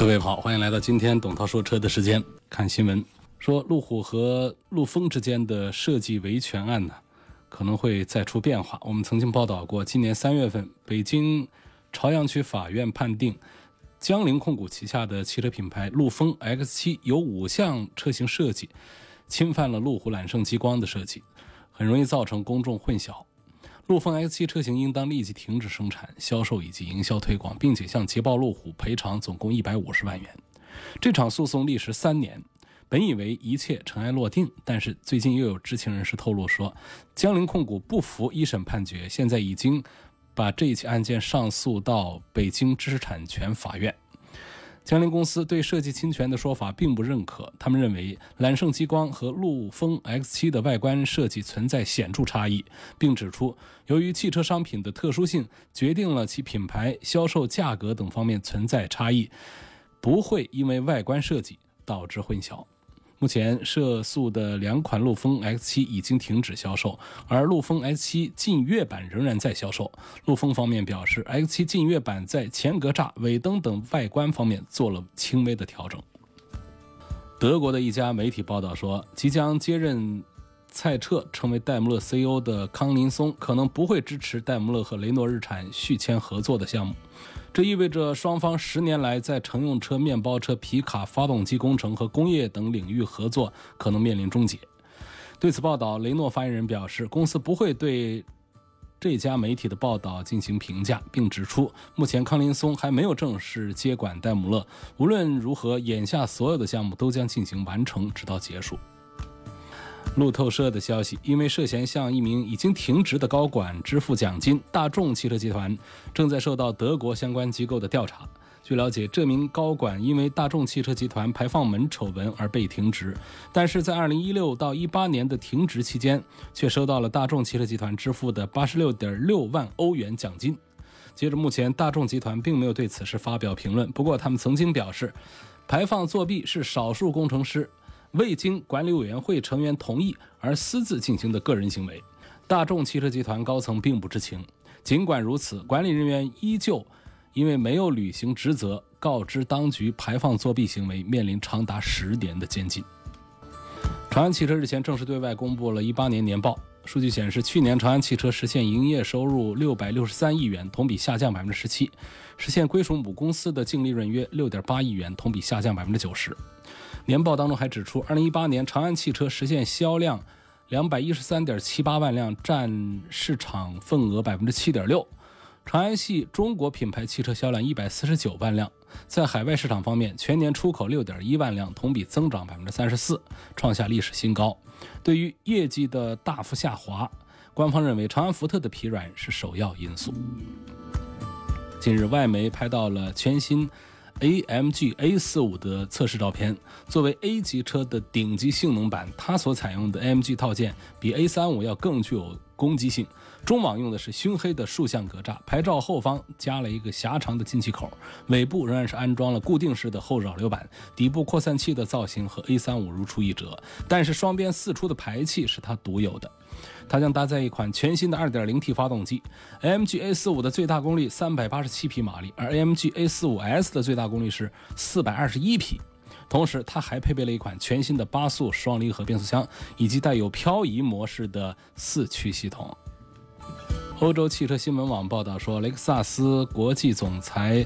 各位好，欢迎来到今天董涛说车的时间。看新闻说，路虎和陆风之间的设计维权案呢，可能会再出变化。我们曾经报道过，今年三月份，北京朝阳区法院判定，江铃控股旗下的汽车品牌陆风 X 七有五项车型设计侵犯了路虎揽胜极光的设计，很容易造成公众混淆。陆风 X7 车型应当立即停止生产、销售以及营销推广，并且向捷豹路虎赔偿总共一百五十万元。这场诉讼历时三年，本以为一切尘埃落定，但是最近又有知情人士透露说，江铃控股不服一审判决，现在已经把这一起案件上诉到北京知识产权法院。江铃公司对设计侵权的说法并不认可，他们认为揽胜激光和陆风 X7 的外观设计存在显著差异，并指出，由于汽车商品的特殊性决定了其品牌、销售价格等方面存在差异，不会因为外观设计导致混淆。目前涉诉的两款陆风 X7 已经停止销售，而陆风 X7 劲越版仍然在销售。陆风方面表示，X7 劲越版在前格栅、尾灯等外观方面做了轻微的调整。德国的一家媒体报道说，即将接任蔡澈成为戴姆勒 CEO 的康林松可能不会支持戴姆勒和雷诺日产续签合作的项目。这意味着双方十年来在乘用车、面包车、皮卡、发动机工程和工业等领域合作可能面临终结。对此报道，雷诺发言人表示，公司不会对这家媒体的报道进行评价，并指出，目前康林松还没有正式接管戴姆勒。无论如何，眼下所有的项目都将进行完成，直到结束。路透社的消息，因为涉嫌向一名已经停职的高管支付奖金，大众汽车集团正在受到德国相关机构的调查。据了解，这名高管因为大众汽车集团排放门丑闻而被停职，但是在2016到18年的停职期间，却收到了大众汽车集团支付的86.6万欧元奖金。截至目前，大众集团并没有对此事发表评论。不过，他们曾经表示，排放作弊是少数工程师。未经管理委员会成员同意而私自进行的个人行为，大众汽车集团高层并不知情。尽管如此，管理人员依旧因为没有履行职责，告知当局排放作弊行为，面临长达十年的监禁。长安汽车日前正式对外公布了一八年年报，数据显示，去年长安汽车实现营业收入六百六十三亿元，同比下降百分之十七；实现归属母公司的净利润约六点八亿元，同比下降百分之九十。年报当中还指出，二零一八年长安汽车实现销量两百一十三点七八万辆，占市场份额百分之七点六。长安系中国品牌汽车销量一百四十九万辆，在海外市场方面，全年出口六点一万辆，同比增长百分之三十四，创下历史新高。对于业绩的大幅下滑，官方认为长安福特的疲软是首要因素。近日，外媒拍到了全新。AMG A45 的测试照片，作为 A 级车的顶级性能版，它所采用的 AMG 套件比 A35 要更具有攻击性。中网用的是熏黑的竖向格栅，牌照后方加了一个狭长的进气口，尾部仍然是安装了固定式的后扰流板，底部扩散器的造型和 A35 如出一辙，但是双边四出的排气是它独有的。它将搭载一款全新的 2.0T 发动机，AMG A45 的最大功率387匹马力，而 AMG A45S 的最大功率是421匹。同时，它还配备了一款全新的八速双离合变速箱，以及带有漂移模式的四驱系统。欧洲汽车新闻网报道说，雷克萨斯国际总裁。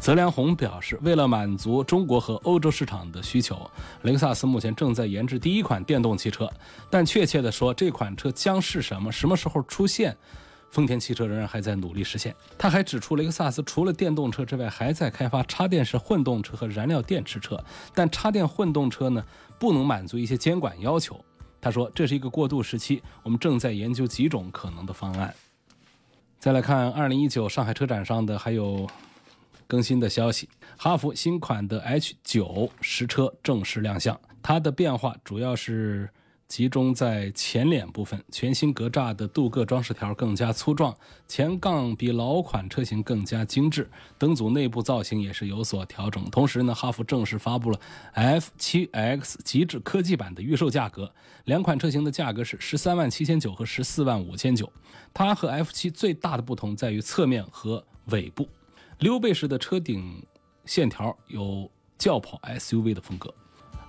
泽良宏表示，为了满足中国和欧洲市场的需求，雷克萨斯目前正在研制第一款电动汽车。但确切地说，这款车将是什么、什么时候出现，丰田汽车仍然还在努力实现。他还指出，雷克萨斯除了电动车之外，还在开发插电式混动车和燃料电池车。但插电混动车呢，不能满足一些监管要求。他说，这是一个过渡时期，我们正在研究几种可能的方案。再来看，二零一九上海车展上的还有。更新的消息，哈弗新款的 H 九实车正式亮相。它的变化主要是集中在前脸部分，全新格栅的镀铬装饰条更加粗壮，前杠比老款车型更加精致，灯组内部造型也是有所调整。同时呢，哈弗正式发布了 F7X 极致科技版的预售价格，两款车型的价格是十三万七千九和十四万五千九。它和 F7 最大的不同在于侧面和尾部。溜背式的车顶线条有轿跑 SUV 的风格。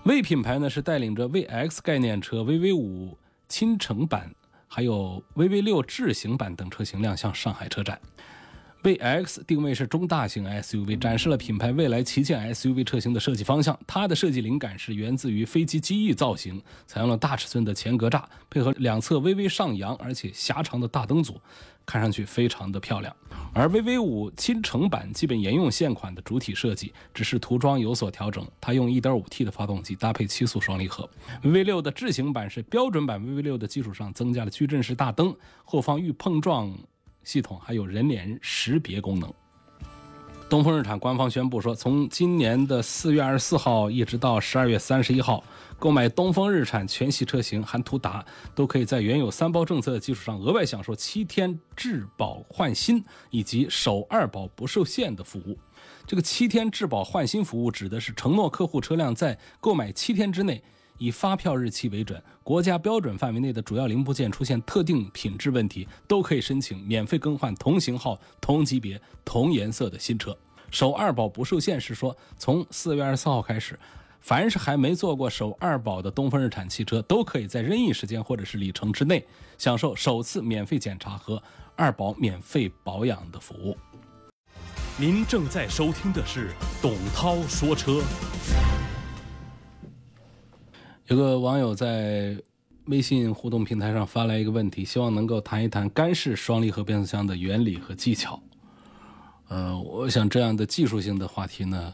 魏品牌呢是带领着 VX 概念车、VV 五倾城版，还有 VV 六智行版等车型亮相上海车展。VX 定位是中大型 SUV，展示了品牌未来旗舰 SUV 车型的设计方向。它的设计灵感是源自于飞机机翼造型，采用了大尺寸的前格栅，配合两侧微微上扬而且狭长的大灯组，看上去非常的漂亮。而 VV 五倾城版基本沿用现款的主体设计，只是涂装有所调整。它用 1.5T 的发动机搭配七速双离合。VV 六的智行版是标准版 VV 六的基础上增加了矩阵式大灯，后方预碰撞。系统还有人脸识别功能。东风日产官方宣布说，从今年的四月二十四号一直到十二月三十一号，购买东风日产全系车型含途达，都可以在原有三包政策的基础上，额外享受七天质保换新以及首二保不受限的服务。这个七天质保换新服务指的是承诺客户车辆在购买七天之内。以发票日期为准，国家标准范围内的主要零部件出现特定品质问题，都可以申请免费更换同型号、同级别、同颜色的新车。首二保不受限是说，从四月二十四号开始，凡是还没做过首二保的东风日产汽车，都可以在任意时间或者是里程之内，享受首次免费检查和二保免费保养的服务。您正在收听的是董涛说车。有个网友在微信互动平台上发来一个问题，希望能够谈一谈干式双离合变速箱的原理和技巧。呃，我想这样的技术性的话题呢，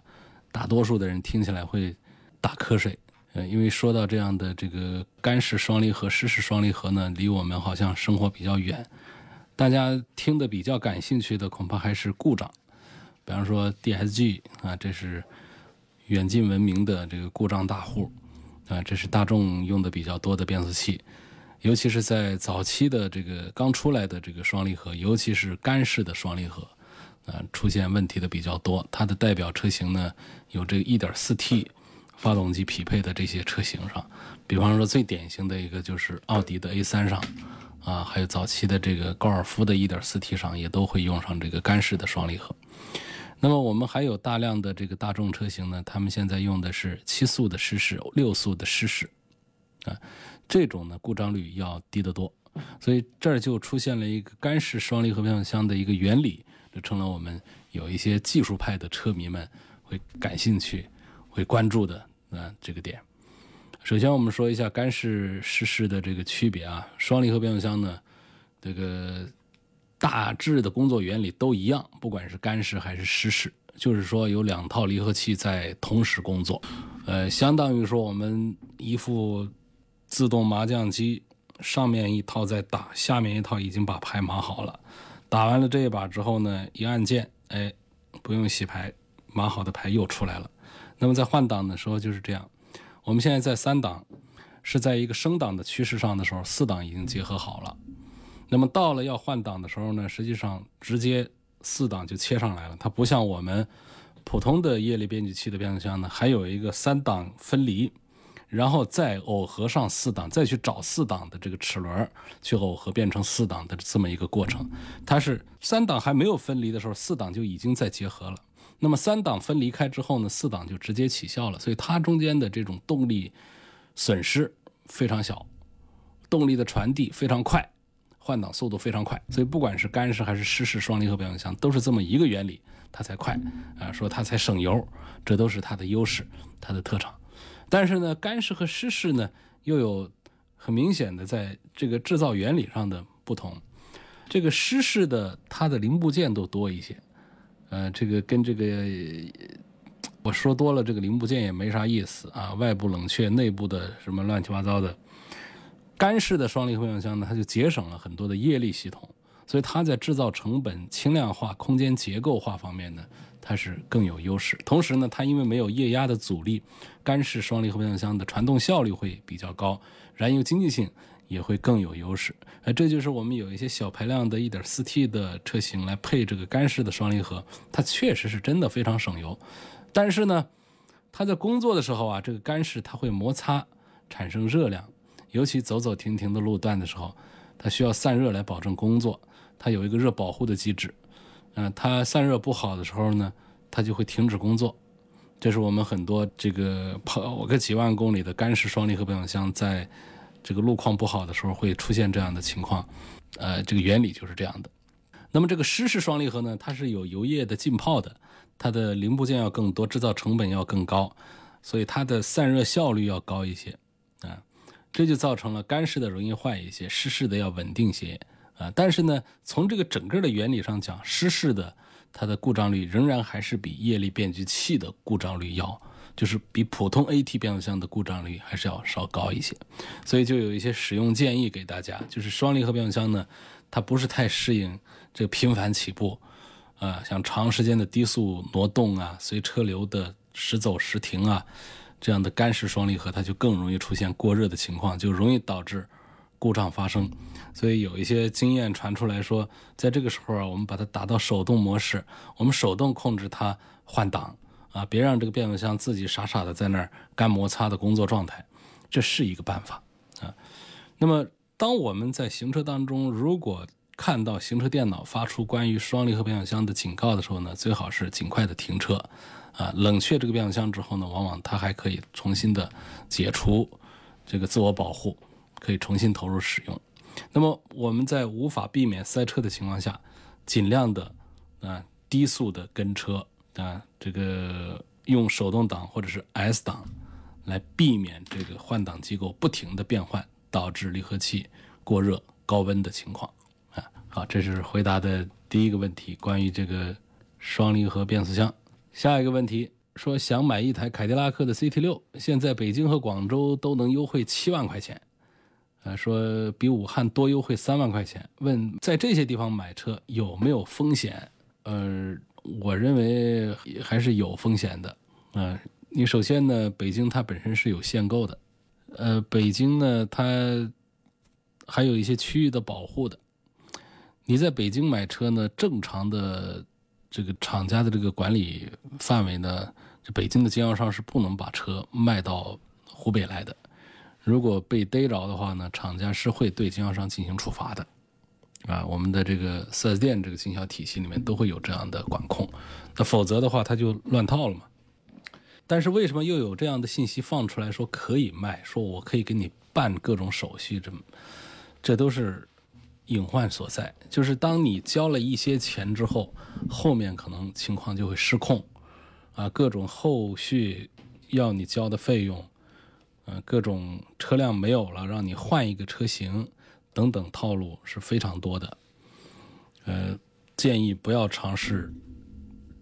大多数的人听起来会打瞌睡。呃，因为说到这样的这个干式双离合、湿式双离合呢，离我们好像生活比较远。大家听得比较感兴趣的，恐怕还是故障。比方说 DSG 啊，这是远近闻名的这个故障大户。啊，这是大众用的比较多的变速器，尤其是在早期的这个刚出来的这个双离合，尤其是干式的双离合，啊，出现问题的比较多。它的代表车型呢，有这个 1.4T 发动机匹配的这些车型上，比方说最典型的一个就是奥迪的 A3 上，啊，还有早期的这个高尔夫的 1.4T 上也都会用上这个干式的双离合。那么我们还有大量的这个大众车型呢，他们现在用的是七速的湿式、六速的湿式，啊，这种呢故障率要低得多，所以这儿就出现了一个干式双离合变速箱的一个原理，就成了我们有一些技术派的车迷们会感兴趣、会关注的啊这个点。首先我们说一下干式湿式的这个区别啊，双离合变速箱呢，这个。大致的工作原理都一样，不管是干式还是湿式，就是说有两套离合器在同时工作，呃，相当于说我们一副自动麻将机，上面一套在打，下面一套已经把牌码好了，打完了这一把之后呢，一按键，哎，不用洗牌，码好的牌又出来了。那么在换挡的时候就是这样，我们现在在三档，是在一个升档的趋势上的时候，四档已经结合好了。那么到了要换挡的时候呢，实际上直接四档就切上来了。它不像我们普通的液力变矩器的变速箱呢，还有一个三档分离，然后再耦合上四档，再去找四档的这个齿轮去耦合变成四档的这么一个过程。它是三档还没有分离的时候，四档就已经在结合了。那么三档分离开之后呢，四档就直接起效了。所以它中间的这种动力损失非常小，动力的传递非常快。换挡速度非常快，所以不管是干式还是湿式双离合变速箱，都是这么一个原理，它才快啊，说它才省油，这都是它的优势，它的特长。但是呢，干式和湿式呢，又有很明显的在这个制造原理上的不同。这个湿式的它的零部件都多一些，呃，这个跟这个我说多了，这个零部件也没啥意思啊，外部冷却，内部的什么乱七八糟的。干式的双离合变速箱呢，它就节省了很多的液力系统，所以它在制造成本、轻量化、空间结构化方面呢，它是更有优势。同时呢，它因为没有液压的阻力，干式双离合变速箱的传动效率会比较高，燃油经济性也会更有优势。哎，这就是我们有一些小排量的 1.4T 的车型来配这个干式的双离合，它确实是真的非常省油。但是呢，它在工作的时候啊，这个干式它会摩擦产生热量，尤其走走停停的路段的时候，它需要散热来保证工作。它有一个热保护的机制，嗯，它散热不好的时候呢，它就会停止工作。这是我们很多这个跑个几万公里的干式双离合变速箱，在这个路况不好的时候会出现这样的情况。呃，这个原理就是这样的。那么这个湿式双离合呢，它是有油液的浸泡的，它的零部件要更多，制造成本要更高，所以它的散热效率要高一些。这就造成了干式的容易坏一些，湿式的要稳定些。啊，但是呢，从这个整个的原理上讲，湿式的它的故障率仍然还是比液力变矩器的故障率要，就是比普通 AT 变速箱的故障率还是要稍高一些。所以就有一些使用建议给大家，就是双离合变速箱呢，它不是太适应这个频繁起步，啊，像长时间的低速挪动啊，随车流的时走时停啊，这样的干式双离合，它就更容易出现过热的情况，就容易导致。故障发生，所以有一些经验传出来说，在这个时候啊，我们把它打到手动模式，我们手动控制它换挡啊，别让这个变速箱自己傻傻的在那儿干摩擦的工作状态，这是一个办法啊。那么，当我们在行车当中，如果看到行车电脑发出关于双离合变速箱的警告的时候呢，最好是尽快的停车啊，冷却这个变速箱之后呢，往往它还可以重新的解除这个自我保护。可以重新投入使用。那么我们在无法避免塞车的情况下，尽量的啊低速的跟车啊，这个用手动挡或者是 S 档来避免这个换挡机构不停的变换，导致离合器过热高温的情况啊。好，这是回答的第一个问题，关于这个双离合变速箱。下一个问题说想买一台凯迪拉克的 CT 六，现在北京和广州都能优惠七万块钱。呃，说比武汉多优惠三万块钱。问在这些地方买车有没有风险？呃，我认为还是有风险的。嗯，你首先呢，北京它本身是有限购的。呃，北京呢，它还有一些区域的保护的。你在北京买车呢，正常的这个厂家的这个管理范围呢，这北京的经销商是不能把车卖到湖北来的。如果被逮着的话呢，厂家是会对经销商进行处罚的，啊，我们的这个四 S 店这个经销体系里面都会有这样的管控，那否则的话他就乱套了嘛。但是为什么又有这样的信息放出来说可以卖，说我可以给你办各种手续，这这都是隐患所在。就是当你交了一些钱之后，后面可能情况就会失控，啊，各种后续要你交的费用。呃，各种车辆没有了，让你换一个车型，等等套路是非常多的。呃，建议不要尝试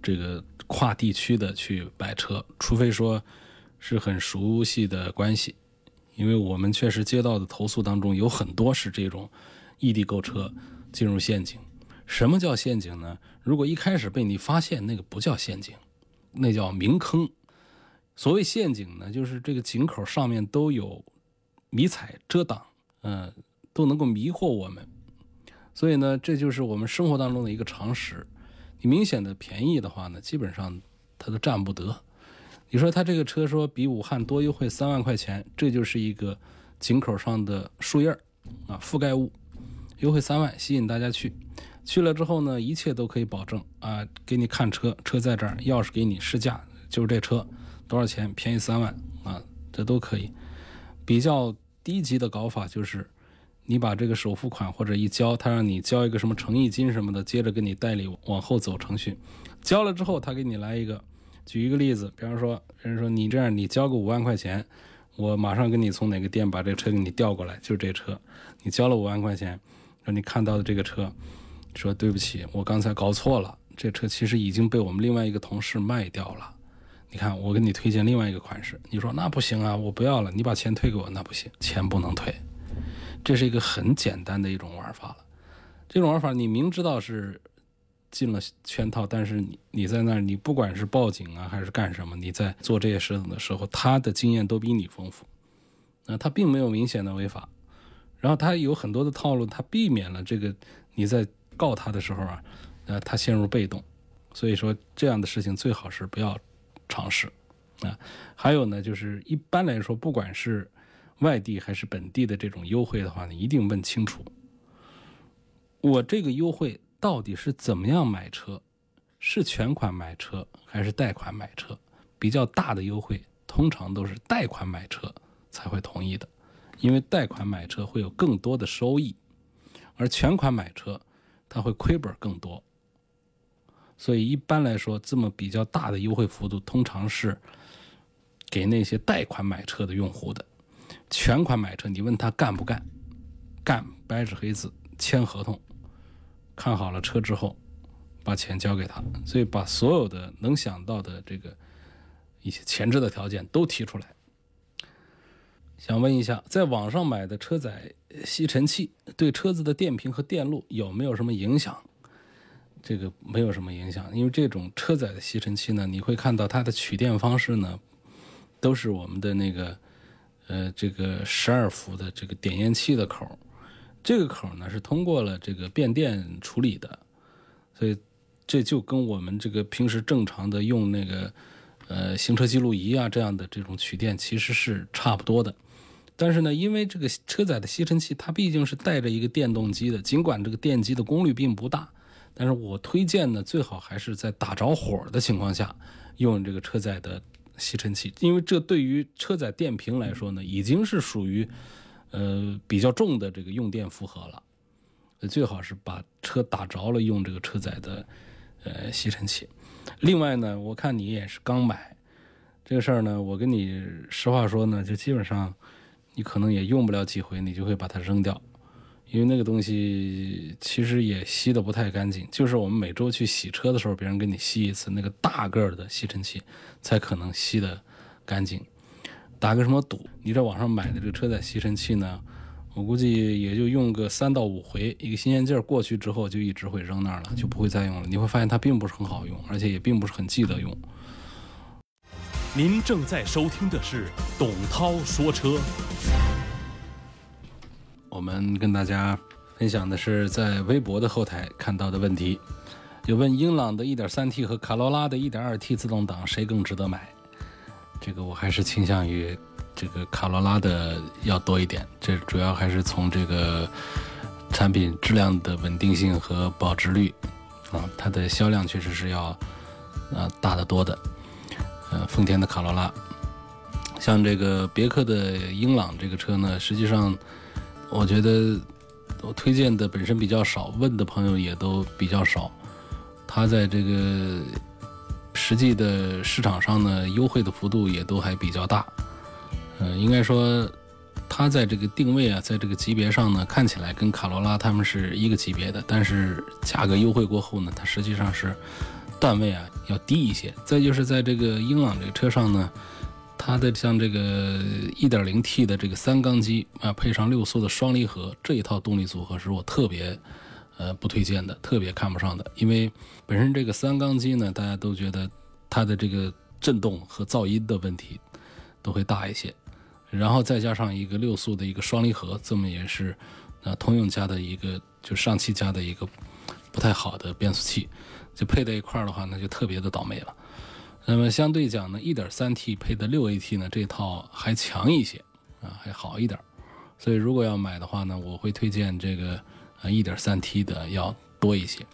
这个跨地区的去买车，除非说是很熟悉的关系。因为我们确实接到的投诉当中有很多是这种异地购车进入陷阱。什么叫陷阱呢？如果一开始被你发现，那个不叫陷阱，那叫明坑。所谓陷阱呢，就是这个井口上面都有迷彩遮挡，嗯，都能够迷惑我们。所以呢，这就是我们生活当中的一个常识。你明显的便宜的话呢，基本上它都占不得。你说他这个车说比武汉多优惠三万块钱，这就是一个井口上的树叶儿啊，覆盖物，优惠三万，吸引大家去。去了之后呢，一切都可以保证啊，给你看车，车在这儿，钥匙给你试驾，就是这车。多少钱？便宜三万啊，这都可以。比较低级的搞法就是，你把这个首付款或者一交，他让你交一个什么诚意金什么的，接着给你代理往后走程序。交了之后，他给你来一个，举一个例子，比方说，人说你这样，你交个五万块钱，我马上跟你从哪个店把这车给你调过来，就是这车。你交了五万块钱，说你看到的这个车，说对不起，我刚才搞错了，这车其实已经被我们另外一个同事卖掉了。你看，我给你推荐另外一个款式，你说那不行啊，我不要了，你把钱退给我，那不行，钱不能退，这是一个很简单的一种玩法了。这种玩法你明知道是进了圈套，但是你你在那儿，你不管是报警啊还是干什么，你在做这些事情的时候，他的经验都比你丰富，那他并没有明显的违法，然后他有很多的套路，他避免了这个你在告他的时候啊，呃，他陷入被动，所以说这样的事情最好是不要尝试啊。还有呢，就是一般来说，不管是外地还是本地的这种优惠的话，你一定问清楚。我这个优惠到底是怎么样买车？是全款买车还是贷款买车？比较大的优惠通常都是贷款买车才会同意的，因为贷款买车会有更多的收益，而全款买车它会亏本更多。所以一般来说，这么比较大的优惠幅度通常是给那些贷款买车的用户的。全款买车，你问他干不干？干，白纸黑字签合同。看好了车之后，把钱交给他，所以把所有的能想到的这个一些前置的条件都提出来。想问一下，在网上买的车载吸尘器对车子的电瓶和电路有没有什么影响？这个没有什么影响，因为这种车载的吸尘器呢，你会看到它的取电方式呢，都是我们的那个呃这个十二伏的这个点烟器的口。这个口呢是通过了这个变电处理的，所以这就跟我们这个平时正常的用那个呃行车记录仪啊这样的这种取电其实是差不多的。但是呢，因为这个车载的吸尘器它毕竟是带着一个电动机的，尽管这个电机的功率并不大，但是我推荐呢最好还是在打着火的情况下用这个车载的吸尘器，因为这对于车载电瓶来说呢已经是属于。呃，比较重的这个用电负荷了，最好是把车打着了用这个车载的呃吸尘器。另外呢，我看你也是刚买这个事儿呢，我跟你实话说呢，就基本上你可能也用不了几回，你就会把它扔掉，因为那个东西其实也吸的不太干净。就是我们每周去洗车的时候，别人给你吸一次那个大个儿的吸尘器，才可能吸的干净。打个什么赌？你在网上买的这个车载吸尘器呢？我估计也就用个三到五回，一个新鲜劲儿过去之后，就一直会扔那儿了，就不会再用了。你会发现它并不是很好用，而且也并不是很记得用。您正在收听的是董涛说车。我们跟大家分享的是在微博的后台看到的问题，有问英朗的 1.3T 和卡罗拉的 1.2T 自动挡谁更值得买？这个我还是倾向于这个卡罗拉的要多一点，这主要还是从这个产品质量的稳定性和保值率啊，它的销量确实是要啊大得多的。呃，丰田的卡罗拉，像这个别克的英朗这个车呢，实际上我觉得我推荐的本身比较少，问的朋友也都比较少，它在这个。实际的市场上呢，优惠的幅度也都还比较大。嗯，应该说，它在这个定位啊，在这个级别上呢，看起来跟卡罗拉他们是一个级别的，但是价格优惠过后呢，它实际上是段位啊要低一些。再就是在这个英朗这个车上呢，它的像这个 1.0T 的这个三缸机啊，配上六速的双离合这一套动力组合，是我特别。呃，不推荐的，特别看不上的，因为本身这个三缸机呢，大家都觉得它的这个震动和噪音的问题都会大一些，然后再加上一个六速的一个双离合，这么也是啊通用家的一个就上汽家的一个不太好的变速器，就配在一块儿的话，那就特别的倒霉了。那么相对讲呢，1.3T 配的 6AT 呢，这套还强一些啊，还好一点。所以如果要买的话呢，我会推荐这个。啊，一点三 T 的要多一些，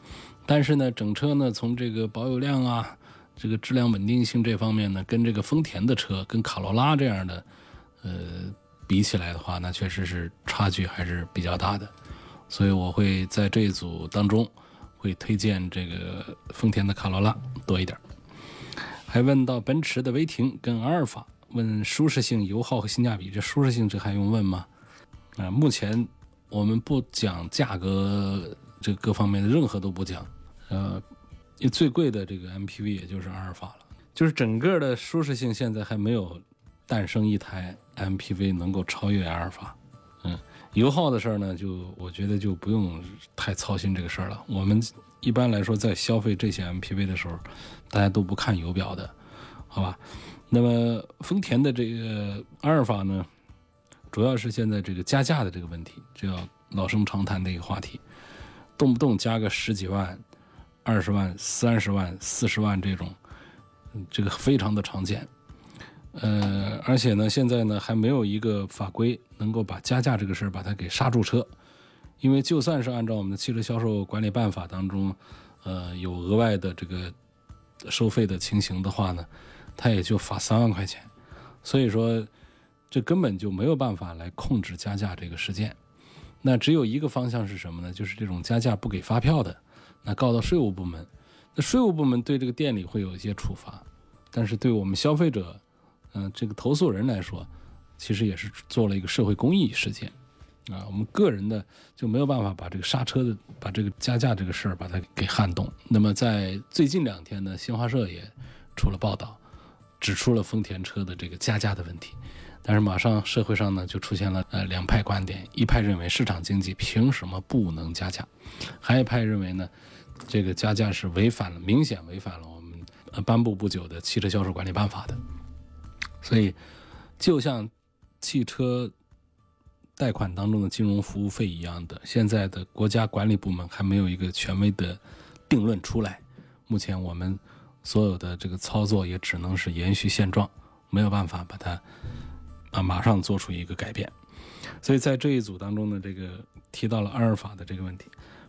但是呢，整车呢，从这个保有量啊，这个质量稳定性这方面呢，跟这个丰田的车，跟卡罗拉这样的，呃，比起来的话，那确实是差距还是比较大的，所以我会在这一组当中会推荐这个丰田的卡罗拉多一点。还问到奔驰的威霆跟阿尔法，问舒适性、油耗和性价比，这舒适性这还用问吗？啊，目前。我们不讲价格，这各方面的任何都不讲，呃，最贵的这个 MPV 也就是阿尔法了，就是整个的舒适性现在还没有诞生一台 MPV 能够超越阿尔法，嗯，油耗的事儿呢，就我觉得就不用太操心这个事儿了。我们一般来说在消费这些 MPV 的时候，大家都不看油表的，好吧？那么丰田的这个阿尔法呢，主要是现在这个加价的这个问题，这要老生常谈的一个话题，动不动加个十几万、二十万、三十万、四十万这种，这个非常的常见。呃，而且呢，现在呢还没有一个法规能够把加价这个事儿把它给刹住车，因为就算是按照我们的汽车销售管理办法当中，呃，有额外的这个收费的情形的话呢，它也就罚三万块钱，所以说这根本就没有办法来控制加价这个事件。那只有一个方向是什么呢？就是这种加价不给发票的，那告到税务部门，那税务部门对这个店里会有一些处罚，但是对我们消费者。嗯，这个投诉人来说，其实也是做了一个社会公益事件，啊，我们个人的就没有办法把这个刹车的、把这个加价这个事儿把它给撼动。那么在最近两天呢，新华社也出了报道，指出了丰田车的这个加价的问题。但是马上社会上呢就出现了呃两派观点，一派认为市场经济凭什么不能加价，还有一派认为呢，这个加价是违反了明显违反了我们呃颁布不久的汽车销售管理办法的。所以，就像汽车贷款当中的金融服务费一样的，现在的国家管理部门还没有一个权威的定论出来。目前我们所有的这个操作也只能是延续现状，没有办法把它啊马上做出一个改变。所以在这一组当中呢，这个提到了阿尔法的这个问题，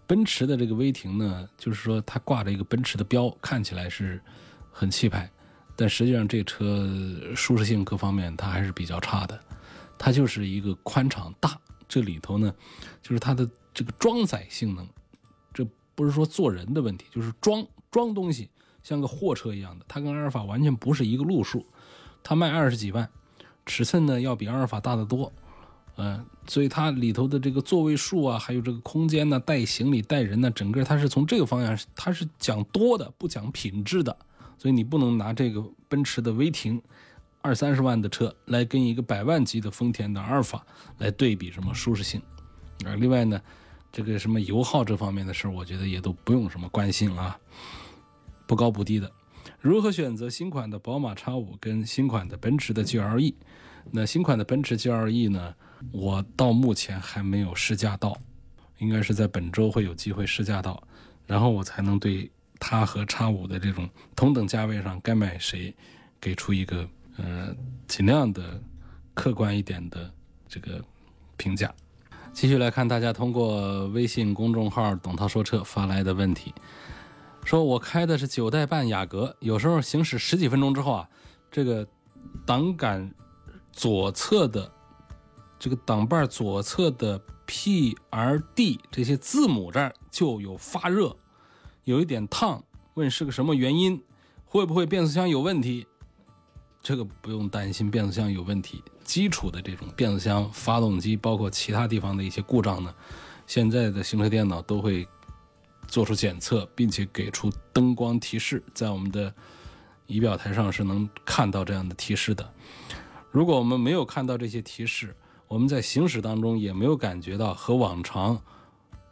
奔驰的这个威霆呢，就是说它挂着一个奔驰的标，看起来是很气派。但实际上，这车舒适性各方面它还是比较差的。它就是一个宽敞大，这里头呢，就是它的这个装载性能，这不是说坐人的问题，就是装装东西像个货车一样的。它跟阿尔法完全不是一个路数。它卖二十几万，尺寸呢要比阿尔法大得多，嗯，所以它里头的这个座位数啊，还有这个空间呢，带行李带人呢，整个它是从这个方向，它是讲多的，不讲品质的。所以你不能拿这个奔驰的威霆二三十万的车来跟一个百万级的丰田的阿尔法来对比什么舒适性啊？另外呢，这个什么油耗这方面的事，我觉得也都不用什么关心啊，不高不低的。如何选择新款的宝马 X5 跟新款的奔驰的 GLE？那新款的奔驰 GLE 呢，我到目前还没有试驾到，应该是在本周会有机会试驾到，然后我才能对。它和叉五的这种同等价位上该买谁，给出一个呃尽量的客观一点的这个评价。继续来看大家通过微信公众号“董涛说车”发来的问题，说我开的是九代半雅阁，有时候行驶十几分钟之后啊，这个挡杆左侧的这个挡把左侧的 P、R、D 这些字母这儿就有发热。有一点烫，问是个什么原因？会不会变速箱有问题？这个不用担心，变速箱有问题。基础的这种变速箱、发动机，包括其他地方的一些故障呢，现在的行车电脑都会做出检测，并且给出灯光提示，在我们的仪表台上是能看到这样的提示的。如果我们没有看到这些提示，我们在行驶当中也没有感觉到和往常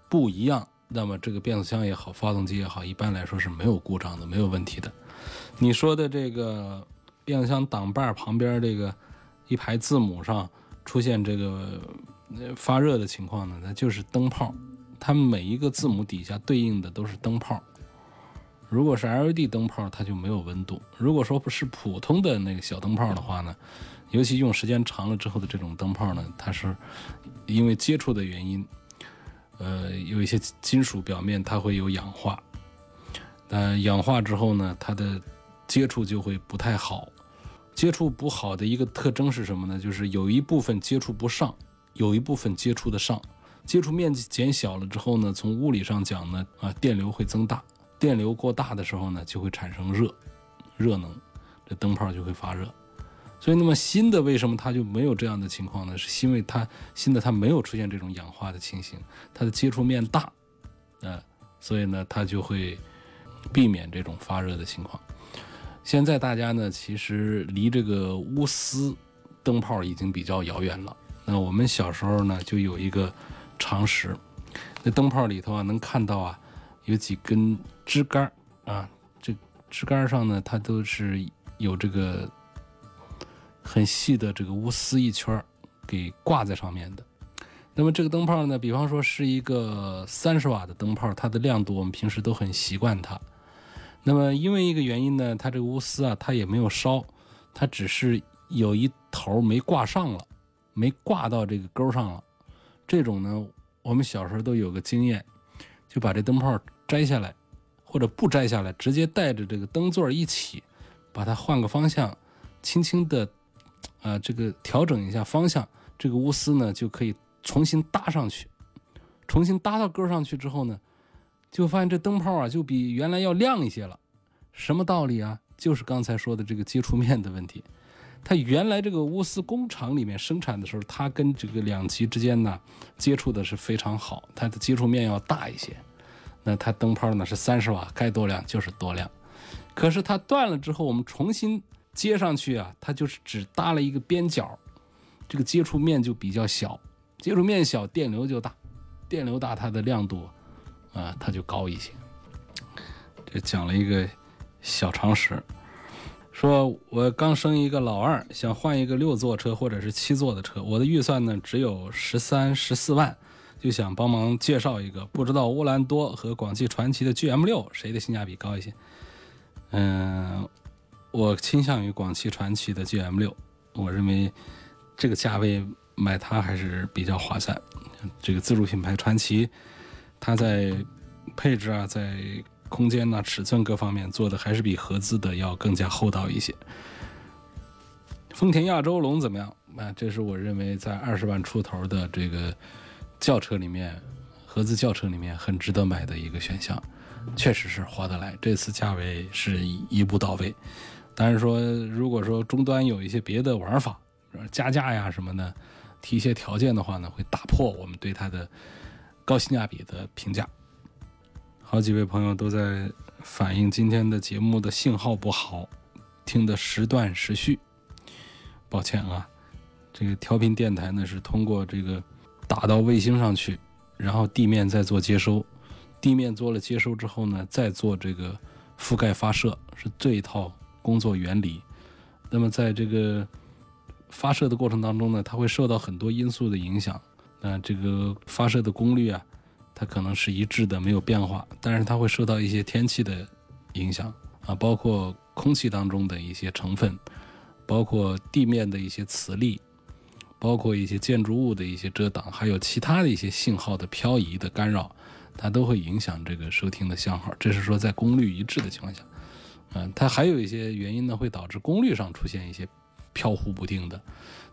不一样。那么这个变速箱也好，发动机也好，一般来说是没有故障的，没有问题的。你说的这个变速箱挡把旁边这个一排字母上出现这个发热的情况呢，那就是灯泡，它每一个字母底下对应的都是灯泡。如果是 LED 灯泡，它就没有温度；如果说不是普通的那个小灯泡的话呢，尤其用时间长了之后的这种灯泡呢，它是因为接触的原因。呃，有一些金属表面它会有氧化，呃，氧化之后呢，它的接触就会不太好。接触不好的一个特征是什么呢？就是有一部分接触不上，有一部分接触得上。接触面积减小了之后呢，从物理上讲呢，啊，电流会增大。电流过大的时候呢，就会产生热，热能，这灯泡就会发热。所以，那么新的为什么它就没有这样的情况呢？是因为它新的它没有出现这种氧化的情形，它的接触面大，呃，所以呢，它就会避免这种发热的情况。现在大家呢，其实离这个钨丝灯泡已经比较遥远了，那我们小时候呢，就有一个常识，那灯泡里头啊，能看到啊，有几根支杆啊，这支杆上呢，它都是有这个很细的这个钨丝一圈给挂在上面的。那么这个灯泡呢，比方说是一个三十瓦的灯泡，它的亮度我们平时都很习惯它。那么因为一个原因呢，它这个钨丝啊，它也没有烧，它只是有一头没挂上了，没挂到这个钩上了。这种呢，我们小时候都有个经验，就把这灯泡摘下来，或者不摘下来，直接带着这个灯座一起，把它换个方向，轻轻的，啊，这个调整一下方向，这个钨丝呢就可以。重新搭上去，重新搭到钩上去之后呢，就发现这灯泡啊就比原来要亮一些了。什么道理啊？就是刚才说的这个接触面的问题。它原来这个钨丝工厂里面生产的时候，它跟这个两极之间呢接触的是非常好，它的接触面要大一些。那它灯泡呢是三十瓦，该多亮就是多亮。可是它断了之后，我们重新接上去啊，它就是只搭了一个边角，这个接触面就比较小。接触面小，电流就大，电流大，它的亮度啊，它就高一些。这讲了一个小常识，说我刚生一个老二，想换一个六座车或者是七座的车，我的预算呢只有十三十四万，就想帮忙介绍一个，不知道乌兰多和广汽传祺的 GM 六谁的性价比高一些？嗯，我倾向于广汽传祺的 GM 六，我认为这个价位。买它还是比较划算。这个自主品牌传祺，它在配置啊，在空间呐、尺寸各方面做的还是比合资的要更加厚道一些。丰田亚洲龙怎么样？啊，这是我认为在二十万出头的这个轿车里面，合资轿车里面很值得买的一个选项，确实是划得来。这次价位是一步到位。但是说，如果说终端有一些别的玩法，加价呀什么的。提一些条件的话呢，会打破我们对它的高性价比的评价。好几位朋友都在反映今天的节目的信号不好，听的时断时续。抱歉啊，这个调频电台呢是通过这个打到卫星上去，然后地面再做接收，地面做了接收之后呢，再做这个覆盖发射，是这一套工作原理。那么在这个。发射的过程当中呢，它会受到很多因素的影响。那这个发射的功率啊，它可能是一致的，没有变化。但是它会受到一些天气的影响啊，包括空气当中的一些成分，包括地面的一些磁力，包括一些建筑物的一些遮挡，还有其他的一些信号的漂移的干扰，它都会影响这个收听的信号。这是说在功率一致的情况下，嗯，它还有一些原因呢，会导致功率上出现一些。飘忽不定的，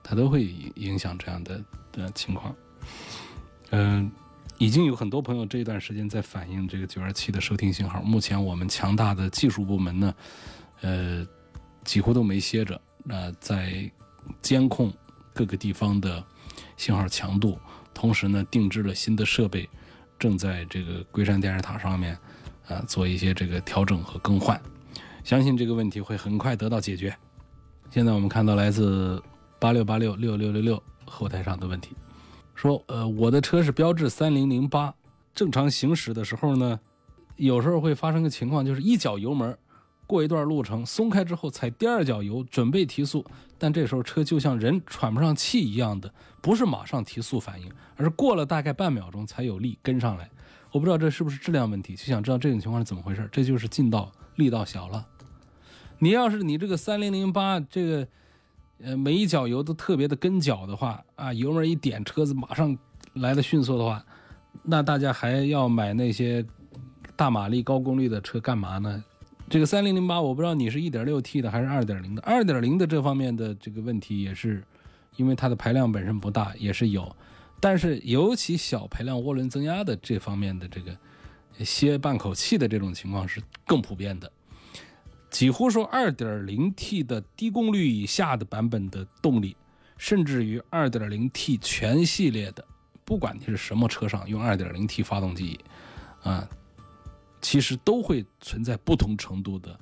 它都会影响这样的的情况。嗯，已经有很多朋友这一段时间在反映这个九二七的收听信号。目前我们强大的技术部门呢，呃，几乎都没歇着，呃，在监控各个地方的信号强度，同时呢，定制了新的设备，正在这个龟山电视塔上面啊做一些这个调整和更换。相信这个问题会很快得到解决。现在我们看到来自八六八六六六六六后台上的问题，说，呃，我的车是标致三零零八，正常行驶的时候呢，有时候会发生个情况，就是一脚油门，过一段路程松开之后踩第二脚油准备提速，但这时候车就像人喘不上气一样的，不是马上提速反应，而是过了大概半秒钟才有力跟上来。我不知道这是不是质量问题，就想知道这种情况是怎么回事，这就是劲道力道小了。你要是你这个三零零八这个，呃，每一脚油都特别的跟脚的话啊，油门一点，车子马上来的迅速的话，那大家还要买那些大马力、高功率的车干嘛呢？这个三零零八，我不知道你是一点六 T 的还是二点零的。二点零的这方面的这个问题也是，因为它的排量本身不大，也是有。但是尤其小排量涡轮增压的这方面的这个歇半口气的这种情况是更普遍的。几乎说，2.0T 的低功率以下的版本的动力，甚至于 2.0T 全系列的，不管你是什么车上用 2.0T 发动机，啊，其实都会存在不同程度的，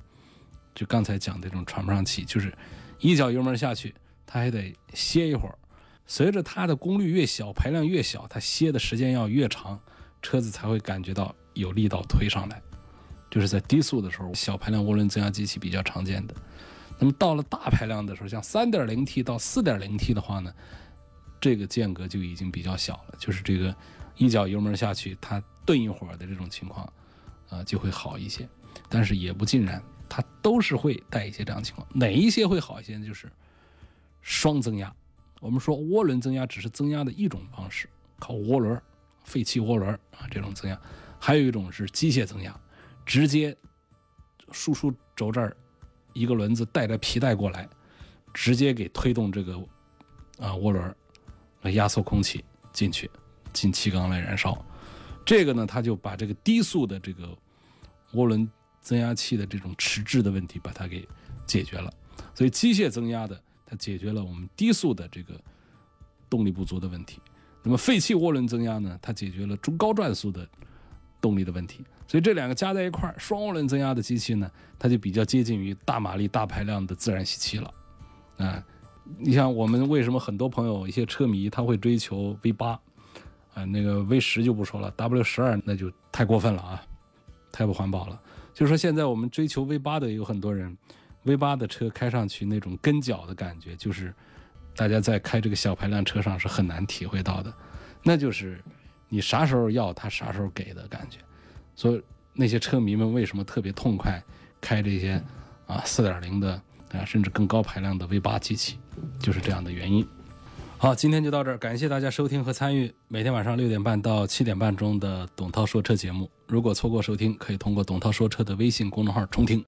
就刚才讲的这种喘不上气，就是一脚油门下去，它还得歇一会儿，随着它的功率越小，排量越小，它歇的时间要越长，车子才会感觉到有力道推上来。就是在低速的时候，小排量涡轮增压机器比较常见的。那么到了大排量的时候，像 3.0T 到 4.0T 的话呢，这个间隔就已经比较小了，就是这个一脚油门下去，它顿一会儿的这种情况，啊，就会好一些。但是也不尽然，它都是会带一些这样的情况。哪一些会好一些呢？就是双增压。我们说涡轮增压只是增压的一种方式，靠涡轮、废气涡轮啊这种增压。还有一种是机械增压，直接输出轴这儿一个轮子带着皮带过来，直接给推动这个啊涡轮来压缩空气进去，进气缸来燃烧。这个呢，它就把这个低速的这个涡轮增压器的这种迟滞的问题把它给解决了。所以机械增压的。它解决了我们低速的这个动力不足的问题，那么废气涡轮增压呢？它解决了中高转速的动力的问题。所以这两个加在一块儿，双涡轮增压的机器呢，它就比较接近于大马力、大排量的自然吸气了。啊，你像我们为什么很多朋友、一些车迷他会追求 V 八啊？那个 V 十就不说了，W 十二那就太过分了啊，太不环保了。就是说现在我们追求 V 八的有很多人。V 八的车开上去那种跟脚的感觉，就是大家在开这个小排量车上是很难体会到的。那就是你啥时候要它啥时候给的感觉。所以那些车迷们为什么特别痛快开这些啊四点零的啊甚至更高排量的 V 八机器，就是这样的原因。好，今天就到这儿，感谢大家收听和参与每天晚上六点半到七点半钟的董涛说车节目。如果错过收听，可以通过董涛说车的微信公众号重听。